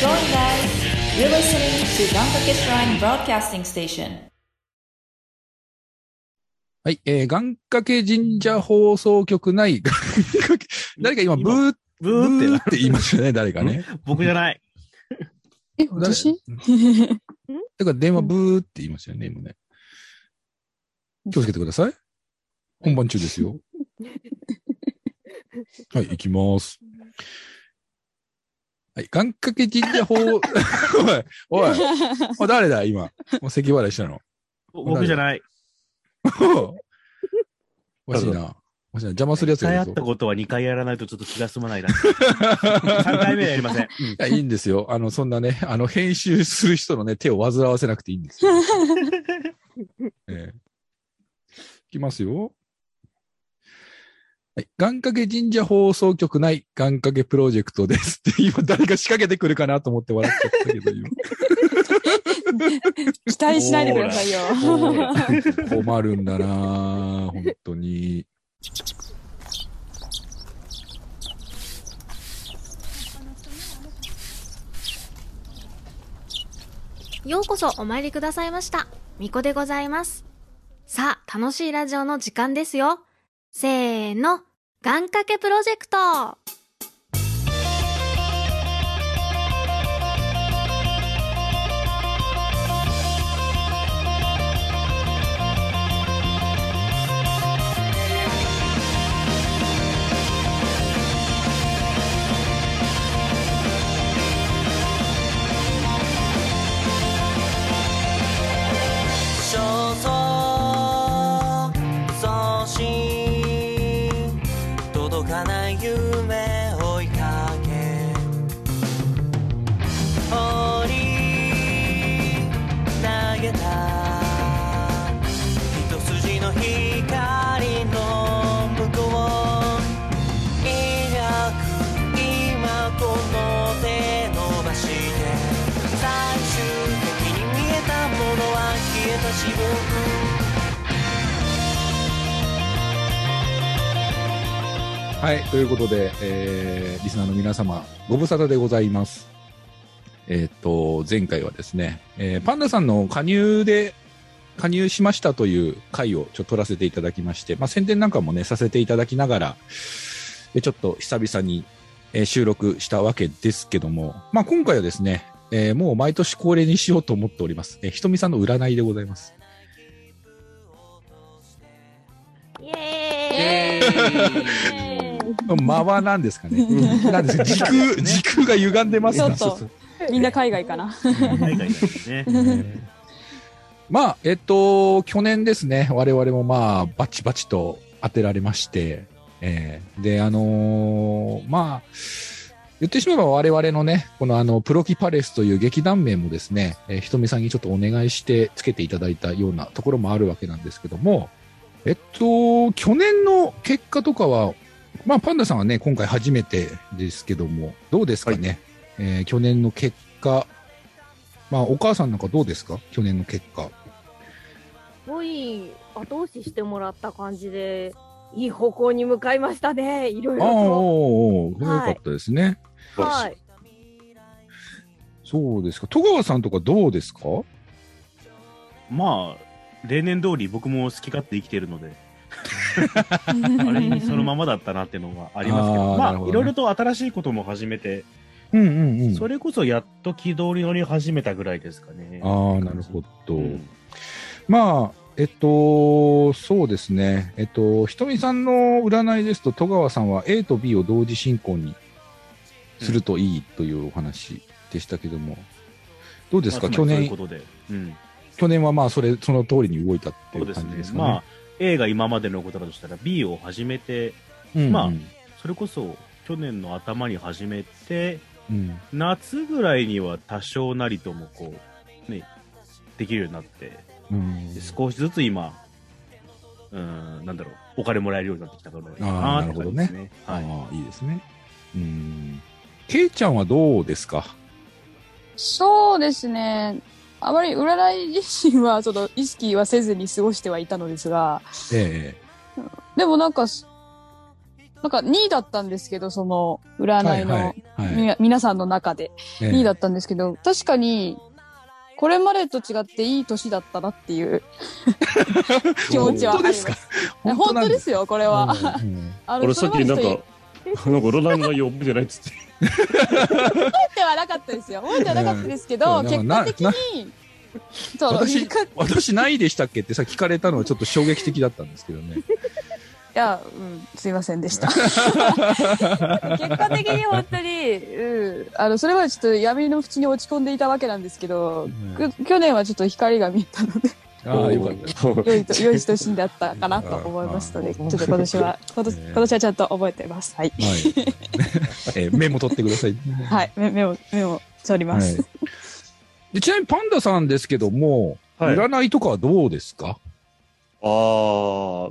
going, guys? You're listening to Gankake Shrine Broadcasting Station. はい、えー、願掛け神社放送局内、願掛け誰か今、ブー、ブーってなって言いましたね、誰かね。僕じゃない。え、私？だから電話ブーって言いましたよね、今ね。気をつけてください。本番中ですよ。はい、行きます。はい、願掛け神社法、おい、おい、おい誰だ、今？もう咳払いしたの？僕じゃない。おかしいな。おかしいな。邪魔するやつがいるぞ。やったことは2回やらないとちょっと気が済まないな。3回目はやりません。いや、いいんですよ。あの、そんなね、あの、編集する人のね、手を煩わせなくていいんですよ。ええいきますよ。はい。願掛け神社放送局内願掛けプロジェクトですって、今誰か仕掛けてくるかなと思って笑っちゃったけど、今。期待しないでくださいよ。困るんだなぁ本当に。ようこそお参りくださいました。みこでございます。さあ、楽しいラジオの時間ですよ。せーの、願掛けプロジェクト。はい。ということで、えー、リスナーの皆様、ご無沙汰でございます。えーっと、前回はですね、えーパンダさんの加入で、加入しましたという回をちょっと取らせていただきまして、まあ、宣伝なんかもね、させていただきながら、えちょっと久々に、えー収録したわけですけども、まあ、今回はですね、えーもう毎年恒例にしようと思っております。えーひとみさんの占いでございます。イエーイ間は何ですかね。何ですか？時空、時空が歪んでますかちょっとみんな海外かな。海外ですね。まあ、えっと、去年ですね、我々もまあ、バチバチと当てられまして、えー。で、あのーまあ、言ってしまえば我々のね、このあの、プロキパレスという劇団名もですね、えーひとみさんにちょっとお願いしてつけていただいたようなところもあるわけなんですけども、えっと、去年の結果とかは、まあ、パンダさんはね、今回初めてですけども、どうですかね、えー去年の結果、まあ、お母さんなんかどうですか？去年の結果。すごい後押ししてもらった感じで、いい方向に向かいましたね。いろいろああ、と。おーおはいかったですね。はい。そうですか。戸川さんとかどうですか？まあ、例年通り僕も好き勝手生きてるので、あれにそのままだったなっていうのはありますけあど、まあ、ーなるほどねいろいろと新しいことも始めて、うんうんうん。それこそやっと軌道に乗り始めたぐらいですかね。ああ、なるほど。うんまあ、えっと、そうですね。えっと、ひとみさんの占いですと、戸川さんは A と B を同時進行にするといいというお話でしたけども、どうですか、まあ去年うん。去年はまあ、それ、その通りに動いたっていうそうですね感じです。かね。まあ、A が今までのことだとしたら B を始めて、うんうんまあそれこそ去年の頭に始めて、うん夏ぐらいには多少なりともこう、ね、できるようになって、うんで少しずつ今、うん、なんだろう、お金もらえるようになってきたからかあーなって感じですね。はい。ああ、いいですね。うん。ケイちゃんはどうですか？そうですね。あまり占い自身は、その、意識はせずに過ごしてはいたのですが、えでもなんか、すなんか2位だったんですけど、その占いの、はいはい。みな皆さんの中でええ2位だったんですけど、確かに、これまでと違っていい年だったなっていう 気持ちはあります。本当ですか？本当ですよ、これは。うんうん あ俺さっきなんか、そなんか占いの内容覚えてないっつって。覚えてはなかったですよ。覚えてはなかったですけど、うん結果的なに、そう、私私何位でしたっけってさ、聞かれたのはちょっと衝撃的だったんですけどね。や、うん、すいませんでした。結果的に本当に、うん、あの、それはちょっと闇の淵に落ち込んでいたわけなんですけど、く去年はちょっと光が見えたので、ああ、よかった。良いと、良い年だったかなと思いますので、ちょっと今年は、今年、今年はちゃんと覚えてます。はい。はい。えー メモ取ってください。はい。目目を、目を取りまはいす。でちなみにパンダさんですけども、はい占いとかはどうですか？ああ、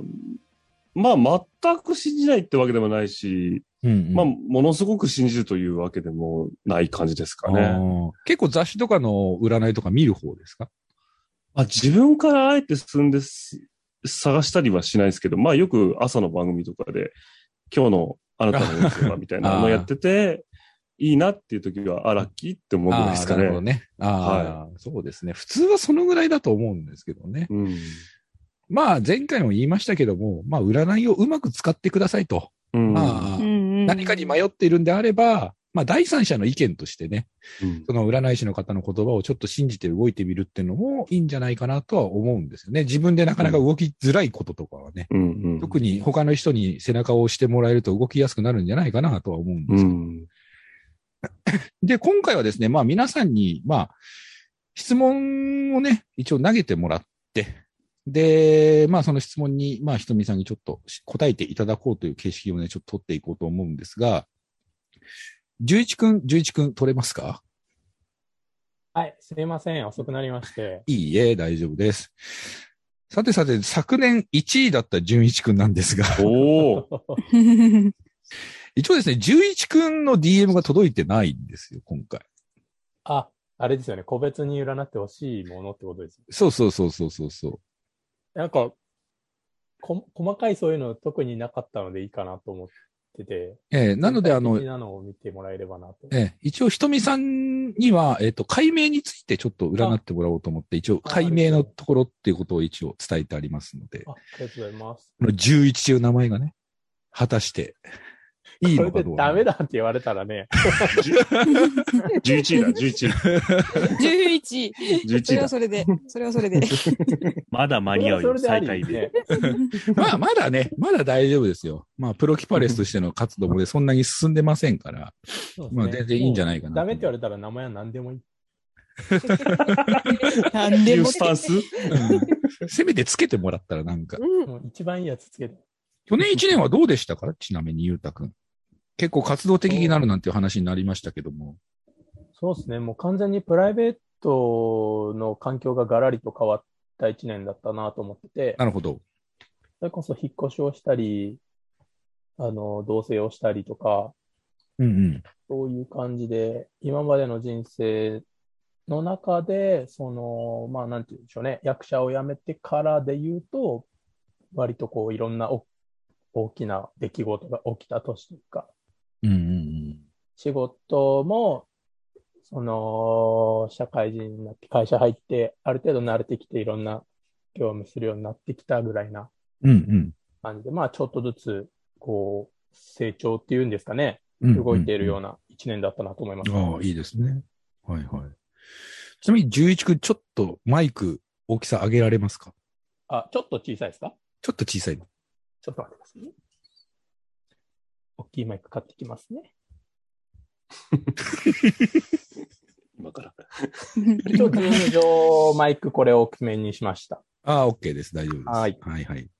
まあ、全く信じないってわけでもないし、うんうんまあ、ものすごく信じるというわけでもない感じですかあね。ー結構雑誌とかの占いとか見る方ですか？まあ、自分からあえて進んです探したりはしないですけど、まあ、よく朝の番組とかで、今日のあなたの運勢は みたいなのやってて、いいなっていう時は、あ、ラッキーって思うぐらいですかあーなるほどね。ね。ああ、そうですね。普通はそのぐらいだと思うんですけどね。うん。まあ、前回も言いましたけども、まあ、占いをうまく使ってくださいと。うん。まあうん、うん。何かに迷っているんであれば、まあ、第三者の意見としてね、うんその占い師の方の言葉をちょっと信じて動いてみるっていうのもいいんじゃないかなとは思うんですよね。自分でなかなか動きづらいこととかはね、うんうん。特に他の人に背中を押してもらえると動きやすくなるんじゃないかなとは思うんですけど。うん。で、今回はですね、まあ皆さんに、まあ、質問をね、一応投げてもらって、で、まあその質問に、まあひとみさんにちょっと答えていただこうという形式をね、ちょっと取っていこうと思うんですが、11くん、11くん取れますか？はい、すいません。遅くなりまして。いいえ、大丈夫です。さてさて、昨年1位だった純一くんなんですが、おお。一応ですね、11くんの DM が届いてないんですよ、今回。あ、あれですよね。個別に占ってほしいものってことです。そうそうそうそうそうそう。なんか、こ細かいそういうの特になかったのでいいかなと思ってて。えーなので、あのなのを見てもらえればなと。ええ、一応、ひとみさんには、えっ、と、解明についてちょっと占ってもらおうと思って、一応、あ解明のところっていうことを一応伝えてありますので、あありがとうございます。この11という名前がね、果たして、いいのかどうか。ダメだって言われたらね。11位だ、11位。11。11それは。それで、それはそれで。まだ間に合うよ、それはそれ再で。まあ、まだね、まだ大丈夫ですよ。まあ、プロキパレスとしての活動もね、そんなに進んでませんから、ねまあ全然いいんじゃないかなダメって言われたら名前は何でもいい。なんでもス。タンス？うんせめてつけてもらったらなんか。もう一番いいやつつけて。去年1年はどうでしたか？ちなみに、ゆうたくん。結構活動的になるなんていう話になりましたけども。そうですね。もう完全にプライベートの環境がガラリと変わった一年だったなと思ってて、なるほど。それこそ引っ越しをしたり、あの、同棲をしたりとか、うんうん。そういう感じで、今までの人生の中で、その、まあ、なんて言うんでしょうね、役者を辞めてからで言うと、割とこう、いろんなお大きな出来事が起きた年というか、うんうんうん。仕事も、その、社会人になって会社入って、ある程度慣れてきていろんな業務するようになってきたぐらいなうん感じで、まあちょっとずつ、こう、成長っていうんですかね、うん。動いているような。な一年だったなと思います。ああ、いいですね。はいはい。ちなみに、11くん、ちょっとマイク大きさ上げられますか？あ、ちょっと小さいですか？ちょっと小さいの。ちょっと待ってくださいね。大きいマイク買ってきますね。今から。一応、ズーム上、マイクこれを大きめにしました。ああ、OK です。大丈夫です。はいはいはい。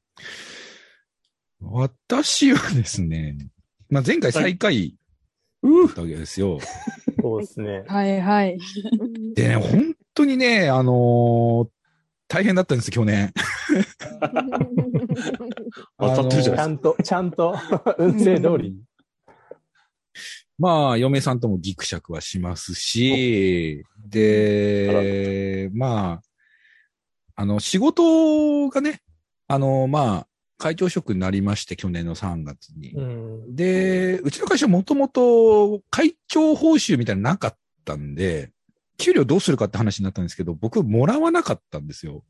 私はですね、まあ、前回最下位だったわけですよ。そうですね。はいはい。でね、本当にね、あのー大変だったんです、去年。当たってるじゃないちゃんと、ちゃんと、運勢通りに。まあ、嫁さんともギクシャクはしますし、で、まあ、あの、仕事がね、あの、まあ、会長職になりまして、去年の3月に。うん。で、うちの会社もともと会長報酬みたいなのなかったんで、給料どうするかって話になったんですけど、僕もらわなかったんですよ。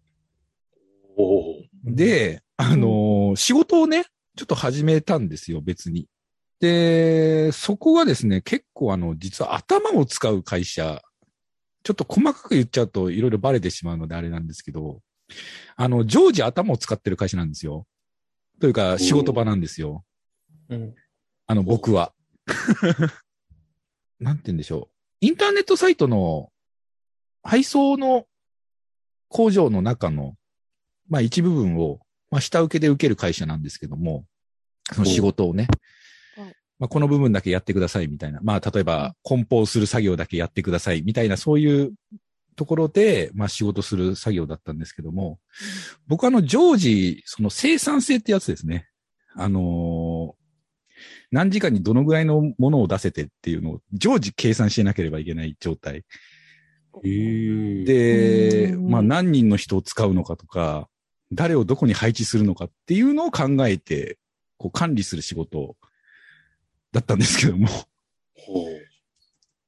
で、あのー仕事をね、ちょっと始めたんですよ、別に。で、そこがですね、結構あの、実は頭を使う会社、ちょっと細かく言っちゃうといろいろバレてしまうのであれなんですけど、あの、常時頭を使ってる会社なんですよ。というか、仕事場なんですよ。うん。あの、僕は。なんて言うんでしょう。インターネットサイトの配送の工場の中の、まあ一部分を、まあ下請けで受ける会社なんですけども、その仕事をねはい。まあこの部分だけやってくださいみたいな。まあ例えば梱包する作業だけやってくださいみたいなそういうところで、まあ仕事する作業だったんですけども、僕はあの常時、その生産性ってやつですね。あのー何時間にどのぐらいのものを出せてっていうのを常時計算しなければいけない状態。で、うんまあ何人の人を使うのかとか、誰をどこに配置するのかっていうのを考えて、こう管理する仕事だったんですけども、ほう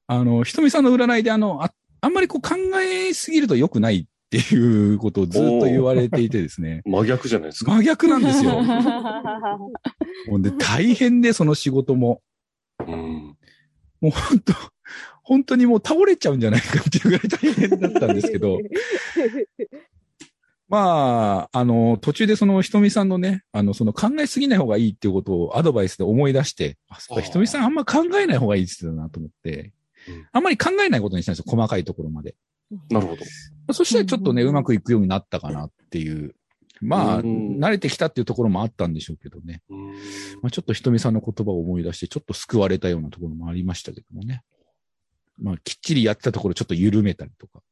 あの、ひとみさんの占いであの、ああんまりこう考えすぎると良くないっていうことをずっと言われていてですね。真逆じゃないですか。真逆なんですよ。もうで大変で、その仕事も。うん。もう本当、本当にもう倒れちゃうんじゃないかっていうぐらい大変だったんですけど、まあ、あの、途中でそのひとみさんのね、あの、その考えすぎない方がいいっていうことをアドバイスで思い出して、あ、そうか、ひとみさんあんま考えない方がいいって言ってたなと思ってうん、あんまり考えないことにしたんですよ、細かいところまで。なるほど。そしたらちょっとね、うまくいくようになったかなっていう。まあ、うん慣れてきたっていうところもあったんでしょうけどね。うんまあ、ちょっとひとみさんの言葉を思い出して、ちょっと救われたようなところもありましたけどもね。まあ、きっちりやってたところちょっと緩めたりとか、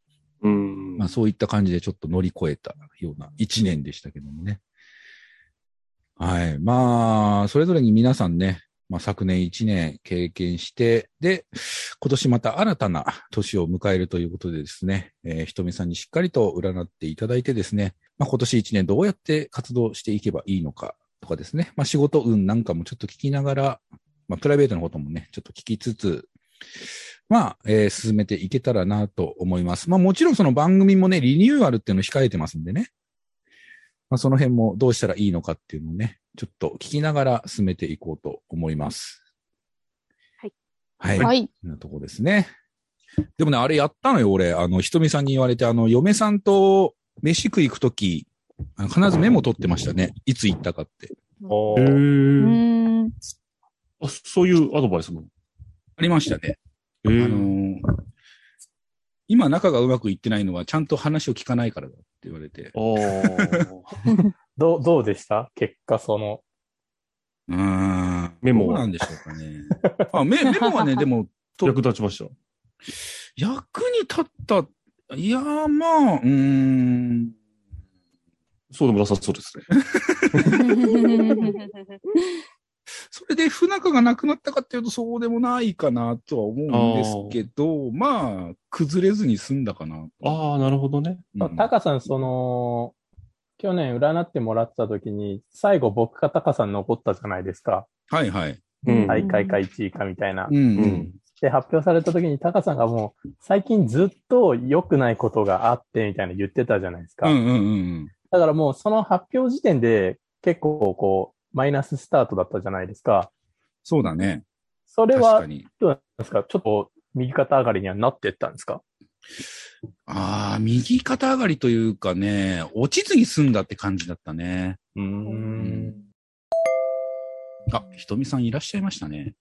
うん。まあそういった感じでちょっと乗り越えたような一年でしたけどもね。はい。まあ、それぞれに皆さんね、まあ昨年一年経験して、で、今年また新たな年を迎えるということでですね、えーひとみさんにしっかりと占っていただいてですね、まあ今年一年どうやって活動していけばいいのかとかですね、まあ仕事運なんかもちょっと聞きながら、まあプライベートのこともね、ちょっと聞きつつ、まあ、えー進めていけたらなと思います。まあもちろんその番組もね、リニューアルっていうのを控えてますんでね。まあその辺もどうしたらいいのかっていうのをね、ちょっと聞きながら進めていこうと思います。はい。はい。はい。なとこですね。でもね、あれやったのよ、俺。あの、ひとみさんに言われて、あの、嫁さんと飯食い行くとき、必ずメモ取ってましたね。いつ行ったかって。へおーうーーん。あそういうアドバイスも。ありましたね。えあのー今仲がうまくいってないのはちゃんと話を聞かないからだって言われて。あー どう、どうでした？結果、その、うーん。メモはどうなんでしょうかね。あメメモはね、でも、と役立ちました？役に立った、いやー、まあ、うーん。そうでもなさそうですね。それで不仲がなくなったかっていうとそうでもないかなとは思うんですけど、まあ、崩れずに済んだかな。ああ、なるほどね。うんタカさん、その、去年占ってもらった時に、最後僕かタカさん残ったじゃないですか。はいはい。うん。大会か1位かみたいなう。ん。で、発表された時にタカさんがもう、最近ずっと良くないことがあってみたいな言ってたじゃないですか。うん、うん、うん。だからもうその発表時点で結構こう、マイナススタートだったじゃないですか。そうだね。それは。どうなんですか？ちょっと右肩上がりにはなってったんですか？ああ、右肩上がりというかね、落ちずに済んだって感じだったね。うーん。あ、ひとみさんいらっしゃいましたね。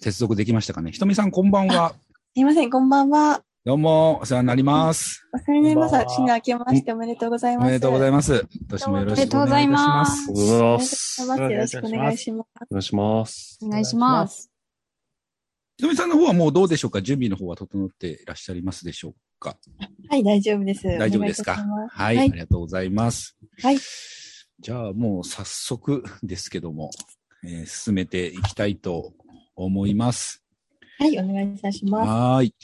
接続できましたかね。ひとみさんこんばんは。すいません、こんばんは。どうも、お世話になります。お世話になります。新年明けましておめでとうございます。おめでとうございまます。今年もよろしくお願いいたしおめでとうございま。ますようございまおす。よろしくお願いします。お願いします。お願いします。ひとみさんの方はもうどうでしょうか？準備の方は整っていらっしゃいますでしょうか？はい、大丈夫です。大丈夫ですか？はい、はいありがとうございます。はい。じゃあもう早速ですけども、えー進めていきたいと思います。はい、お願いいたします。はーい。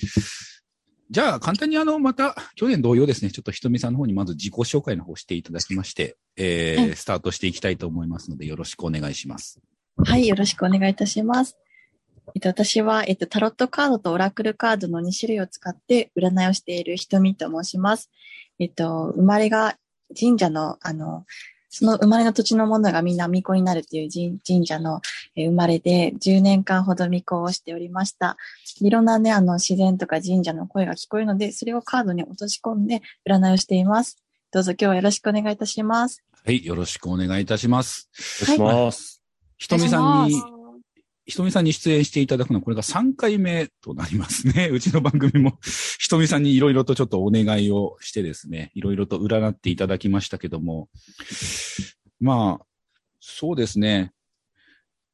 じゃあ、簡単にあの、また、去年同様ですね、ちょっとひとみさんの方にまず自己紹介の方していただきまして、えーはいスタートしていきたいと思いますので、よろしくお願いします。はい、よろしくお願いいたします。えっと、私は、えっと、タロットカードとオラクルカードの2種類を使って占いをしているひとみと申します。えっと、生まれが神社の、あの、その生まれの土地のものがみんな巫女になるっていう神神社のえー生まれで10年間ほど巫女をしておりました。いろんなね、あの自然とか神社の声が聞こえるので、それをカードに落とし込んで占いをしています。どうぞ今日はよろしくお願いいたします。はい、よろしくお願いいたします。お願いします。ひとみさんにお願いし、ひとみさんに出演していただくのは、これが3回目となりますね。うちの番組も、ひとみさんにいろいろとちょっとお願いをしてですね、いろいろと占っていただきましたけども、まあ、そうですね。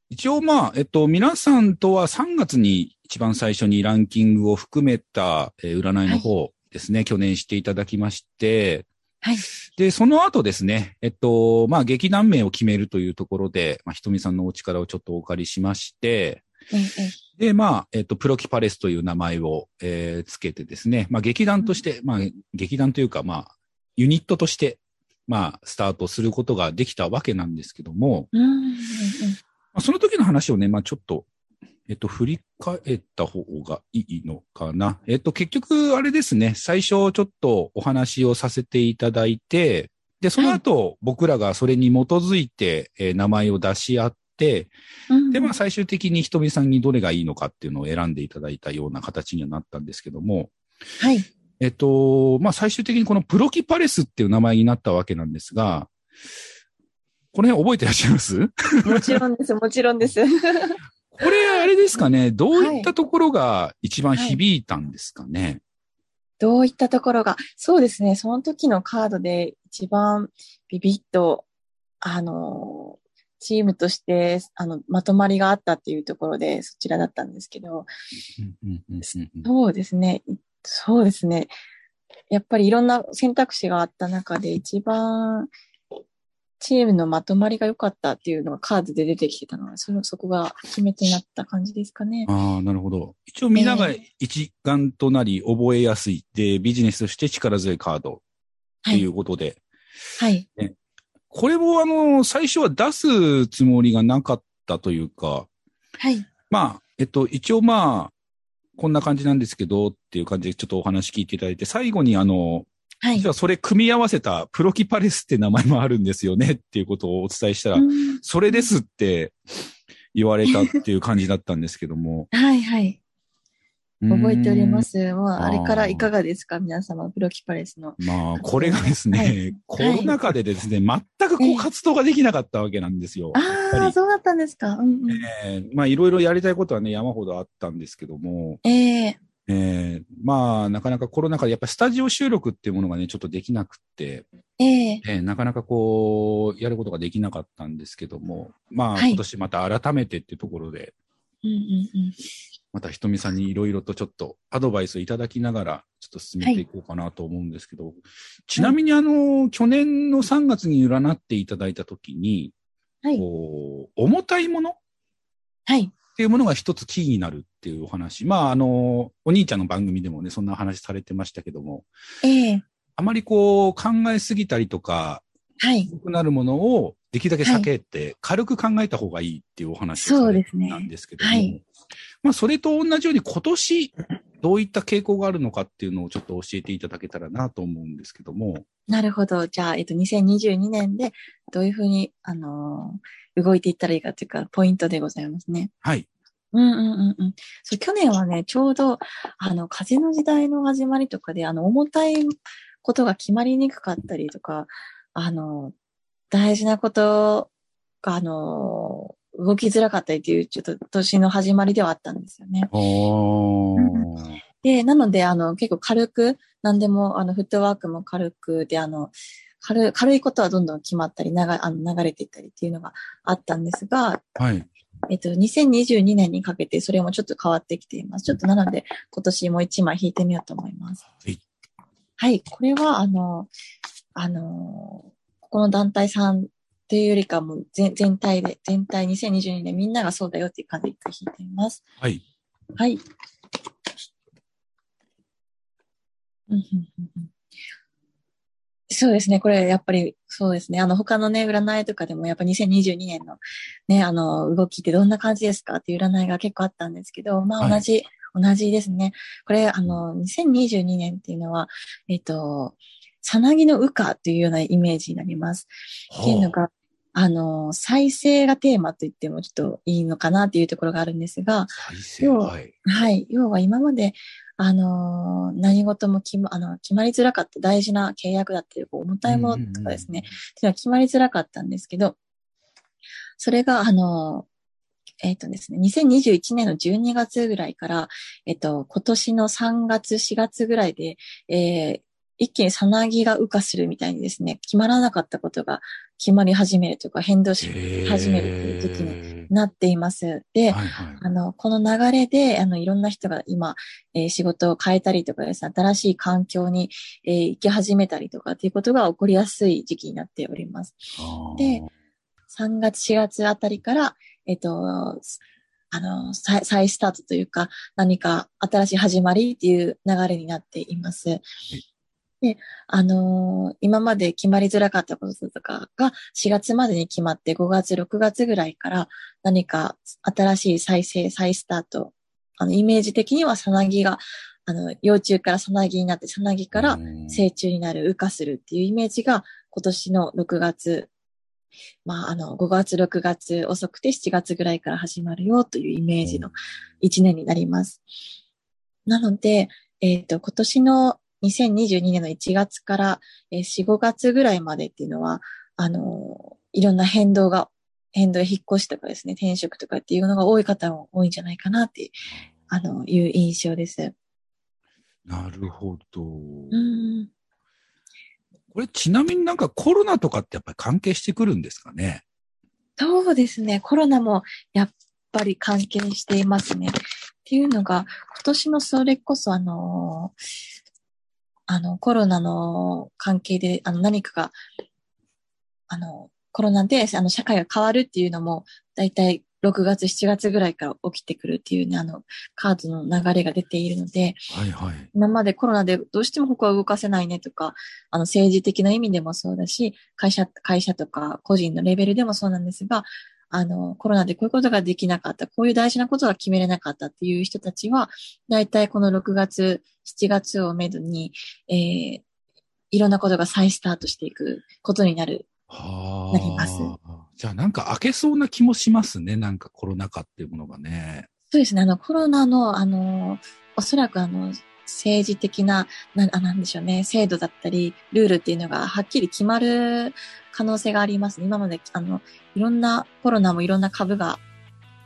一応まあ、えっと、皆さんとは3月に一番最初にランキングを含めた、えー占いの方ですね、去年していただきまして、はい。で、その後ですね、えっと、まあ、劇団名を決めるというところで、まあ、ひとみさんのお力をちょっとお借りしまして、えええで、まあ、えっと、プロキパレスという名前を、えーつけてですね、まあ、劇団として、まあ、劇団というか、まあ、ユニットとして、まあ、スタートすることができたわけなんですけども、うんうんうん。まあ、その時の話をね、まあ、ちょっと、えっと、振り返った方がいいのかな？えっと、結局、あれですね、最初ちょっとお話をさせていただいて、で、その後、僕らがそれに基づいて、えー名前を出し合って、うんで、まあ、最終的にひとみさんにどれがいいのかっていうのを選んでいただいたような形にはなったんですけども、はい。えっと、まあ、最終的にこのプロキパレスっていう名前になったわけなんですが、この辺覚えてらっしゃいます？もちろんです、もちろんです。これ、あれですかね、どういったところが一番響いたんですかね？どういったところが、そうですね、その時のカードで一番ビビッと、あの、チームとして、あの、まとまりがあったっていうところで、そちらだったんですけど、そうですね、そうですね。やっぱりいろんな選択肢があった中で一番チームのまとまりが良かったっていうのがカードで出てきてたのは、そのそこが決め手になった感じですかね。ああ、なるほど。一応みんなが一丸となり覚えやすい。で、ビジネスとして力強いカードっていうことで。はい。これもあの、最初は出すつもりがなかったというか、はい。まあ、えっと、一応まあ、こんな感じなんですけどっていう感じでちょっとお話聞いていただいて、最後にあの、はい実はそれ組み合わせたプロキパレスって名前もあるんですよねっていうことをお伝えしたら、うんそれですって言われたっていう感じだったんですけども。はいはい。覚えておりまうす。もうあれからいかがですか？皆様、プロキパレスの。まあ、これがですね、はいコロナ禍でですね、全くこう活動ができなかったわけなんですよ。ああ、りそうだったんですか。うんうん。えーまあ、いろいろやりたいことはね、山ほどあったんですけども、えええーまあ、なかなかコロナ禍でやっぱスタジオ収録っていうものがね、ちょっとできなくって、えええーなかなかこう、やることができなかったんですけども、まあ、はい今年また改めてっていうところで、うんうんうん。またひとみさんにいろいろとちょっとアドバイスをいただきながら、ちょっと進めていこうかなと思うんですけど、ちなみにあの、去年の3月に占っていただいたときに、はいこう重たいものはい。っていうものが一つキーになるっていうお話。まあ、あの、お兄ちゃんの番組でもね、そんな話されてましたけども、ええあまりこう考えすぎたりとか、はい。重くなるものをできるだけ避けて、軽く考えた方がいいっていうお話そうですねたんですけども、はいまあ、それと同じように今年、どういった傾向があるのかっていうのをちょっと教えていただけたらなと思うんですけども、なるほど。じゃあ、えっと、2022年でどういうふうに、あのー動いていったらいいかというか、ポイントでございますね。はい。うんうんうんうん。そう、去年はね、ちょうど、あの、風の時代の始まりとかで、あの、重たいことが決まりにくかったりとか、あの、大事なことが、あの、動きづらかったりっていう、ちょっと年の始まりではあったんですよね。おで、なので、あの、結構軽く、何でも、あの、フットワークも軽くで、あの、軽軽いことはどんどん決まったり、流あの流れていったりっていうのがあったんですが、はい。えっと、2022年にかけてそれもちょっと変わってきています。ちょっとなので、今年もう一枚引いてみようと思います。はい。はい。これは、あの、あの、ここの団体さんっていうよりかも全全体で、全体2022年みんながそうだよっていう感じで一回引いてみます。はい。はい。そうですね。これ、やっぱり、そうですね。あの、他のね、占いとかでも、やっぱ2022年のね、あの、動きってどんな感じですかっていう占いが結構あったんですけど、まあ、同じ、同じですね。これ、あの、2022年っていうのは、えっと、さなぎの羽化というようなイメージになります。っていうのが、あの、再生がテーマと言ってもちょっといいのかなっていうところがあるんですが、再生？要ははい。はい。要は今まで、あのー何事も決ま、あの、決まりづらかった大事な契約だったり、こう重たいものとかですね、っていうのは決まりづらかったんですけど、それが、あのーえっ、とですね、2021年の12月ぐらいから、えっ、と、今年の3月、4月ぐらいで、えー一気にさなぎが羽化するみたいにですね、決まらなかったことが決まり始めるというか、変動し始めるという時期になっています。で、はいはい。あの、この流れで、あの、いろんな人が今、えー仕事を変えたりとかですね、新しい環境に、えー行き始めたりとかっていうことが起こりやすい時期になっております。で、3月、4月あたりから、えっ、と、あの、再再スタートというか、何か新しい始まりっていう流れになっています。で、あのー今まで決まりづらかったこととかが4月までに決まって5月、6月ぐらいから何か新しい再生、再スタート。あの、イメージ的にはさなぎが、あの、幼虫からさなぎになって、さなぎから成虫になる、羽化するっていうイメージが今年の6月、まあ、あの、5月、6月、遅くて7月ぐらいから始まるよというイメージの1年になります。なので、えっ、と、今年の2022年の1月から、えー4、5月ぐらいまでっていうのは、あの、いろんな変動が、変動や引っ越しとかですね、転職とかっていうのが多い方も多いんじゃないかなっていう、あの、いう印象です。なるほど。うん。これちなみになんかコロナとかってやっぱり関係してくるんですかね？そうですね。コロナもやっぱり関係していますね。っていうのが、今年のそれこそあの、あの、コロナの関係で、あの、何かが、あの、コロナで、あの、社会が変わるっていうのも、だいたい6月、7月ぐらいから起きてくるっていうね、あの、カードの流れが出ているので、はいはい。今までコロナでどうしてもここは動かせないねとか、あの政治的な意味でもそうだし、会社、会社とか個人のレベルでもそうなんですが、あの、コロナでこういうことができなかった、こういう大事なことが決めれなかったっていう人たちは、だいたいこの6月、7月をめどに、えー、いろんなことが再スタートしていくことになる、はなります。じゃあなんか開けそうな気もしますね。なんかコロナ禍っていうものがね。そうですね。あの、コロナの、あの、おそらくあの、政治的な、な、あなんでしょうね、制度だったり、ルールっていうのがはっきり決まる可能性がありますね。今まで、あの、いろんな、コロナもいろんな株が、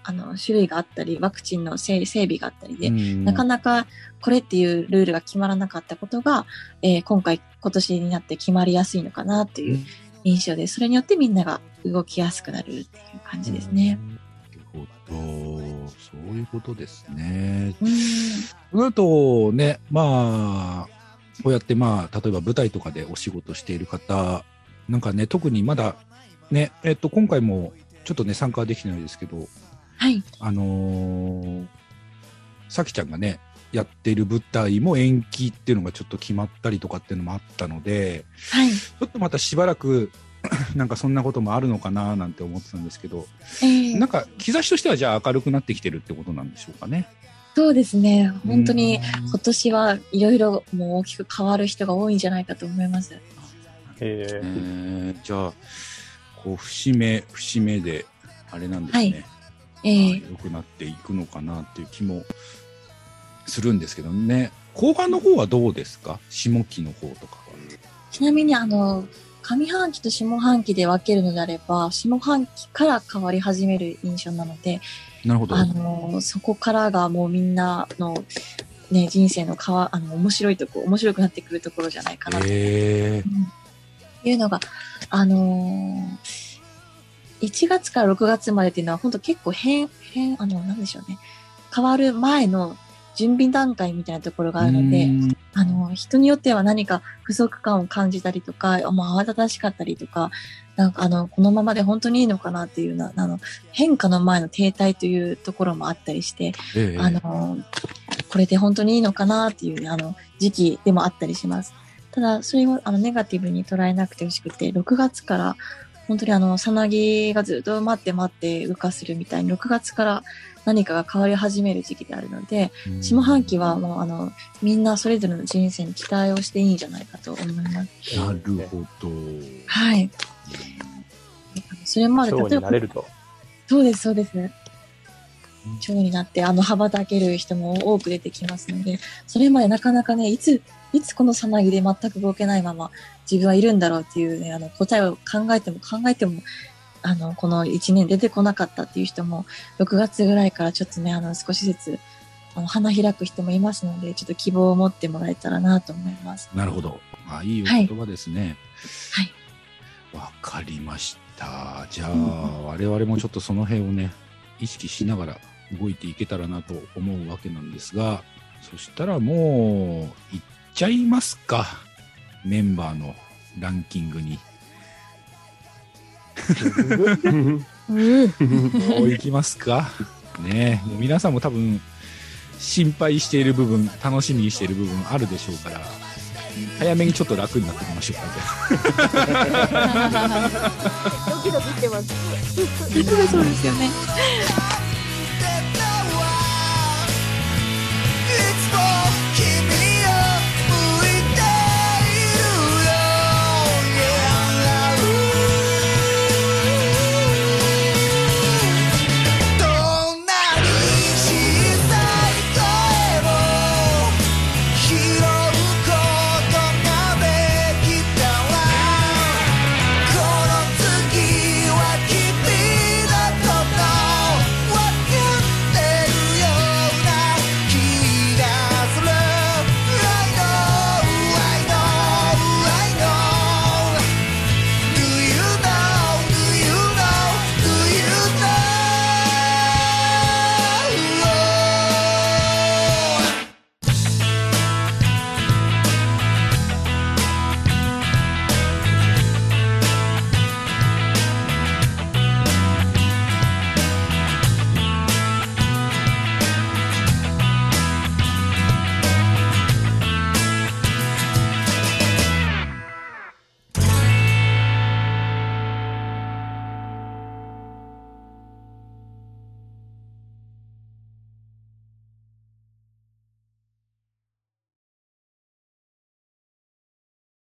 あの、種類があったり、ワクチンの整整備があったりで、うんなかなかこれっていうルールが決まらなかったことが、えー今回、今年になって決まりやすいのかなっていう印象で、それによってみんなが動きやすくなるっていう感じですね。なるほど。そういうことですね。うん。それとね、まあ、こうやってまあ、例えば舞台とかでお仕事している方、なんかね、特にまだ、ね、えっと、今回もちょっとね、参加はできてないですけど、はい。あのーさきちゃんがね、やってる舞台も延期っていうのがちょっと決まったりとかっていうのもあったので、はい。ちょっとまたしばらく、なんかそんなこともあるのかななんて思ってたんですけど、えーなんか兆しとしてはじゃあ明るくなってきてるってことなんでしょうかね。そうですね。本当にうん今年はいろいろもう大きく変わる人が多いんじゃないかと思います。ええーーじゃあ、こう、節目、節目で、あれなんですね。ええ良くなっていくのかなっていう気もするんですけどね。後半の方はどうですか？下期の方とかは。ちなみにあの、上半期と下半期で分けるのであれば、下半期から変わり始める印象なので、なるほど。あの、そこからがもうみんなの、ね、人生のかわ、あの、面白いとこ、面白くなってくるところじゃないかなとえいうのが、あのー1月から6月までっていうのは本当結構変、変、あの、なんでしょうね。変わる前の準備段階みたいなところがあるので、あの、人によっては何か不足感を感じたりとか、もう慌ただしかったりとか、なんかあの、このままで本当にいいのかなっていうな、あの、変化の前の停滞というところもあったりして、ええあの、これで本当にいいのかなっていう、あの、時期でもあったりします。ただ、それを、あの、ネガティブに捉えなくてほしくて、6月から、本当にあの、さなぎがずっと待って待って羽化するみたいに、6月から何かが変わり始める時期であるので、下半期はもう、あの、みんなそれぞれの人生に期待をしていいんじゃないかと思います。なるほど。はい。それまで、蝶例えばになれると。そうです、そうです。蝶になって、あの、羽ばたける人も多く出てきますので、それまでなかなかね、いつ、いつこのさなぎで全く動けないまま自分はいるんだろうっていうね、あの、答えを考えても考えても、あの、この1年出てこなかったっていう人も、6月ぐらいからちょっとね、あの、少しずつ、あの、花開く人もいますので、ちょっと希望を持ってもらえたらなと思います。なるほど。あいいお言葉ですね。はい。わかりました。じゃあ、我々もちょっとその辺をね、意識しながら動いていけたらなと思うわけなんですが、そしたらもう、いっちゃいますか？メンバーのランキングに。もういきますか？ねえもう皆さんも多分、心配している部分、楽しみにしている部分あるでしょうから、早めにちょっと楽になってみましょうか、じゃあドキドキしてます。そうですよね。